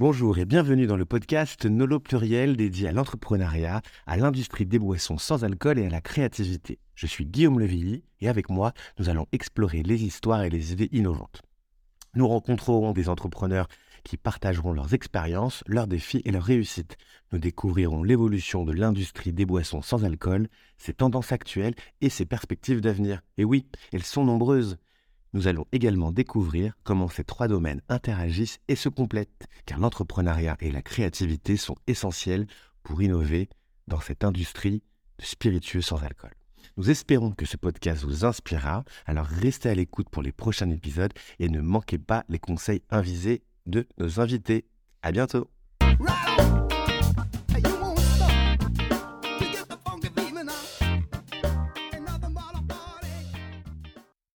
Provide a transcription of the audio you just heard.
Bonjour et bienvenue dans le podcast Nolo Pluriel dédié à l'entrepreneuriat, à l'industrie des boissons sans alcool et à la créativité. Je suis Guillaume Levilly et avec moi, nous allons explorer les histoires et les idées innovantes. Nous rencontrerons des entrepreneurs qui partageront leurs expériences, leurs défis et leurs réussites. Nous découvrirons l'évolution de l'industrie des boissons sans alcool, ses tendances actuelles et ses perspectives d'avenir. Et oui, elles sont nombreuses. Nous allons également découvrir comment ces trois domaines interagissent et se complètent, car l'entrepreneuriat et la créativité sont essentiels pour innover dans cette industrie de spiritueux sans alcool. Nous espérons que ce podcast vous inspirera, alors restez à l'écoute pour les prochains épisodes et ne manquez pas les conseils invisés de nos invités. À bientôt!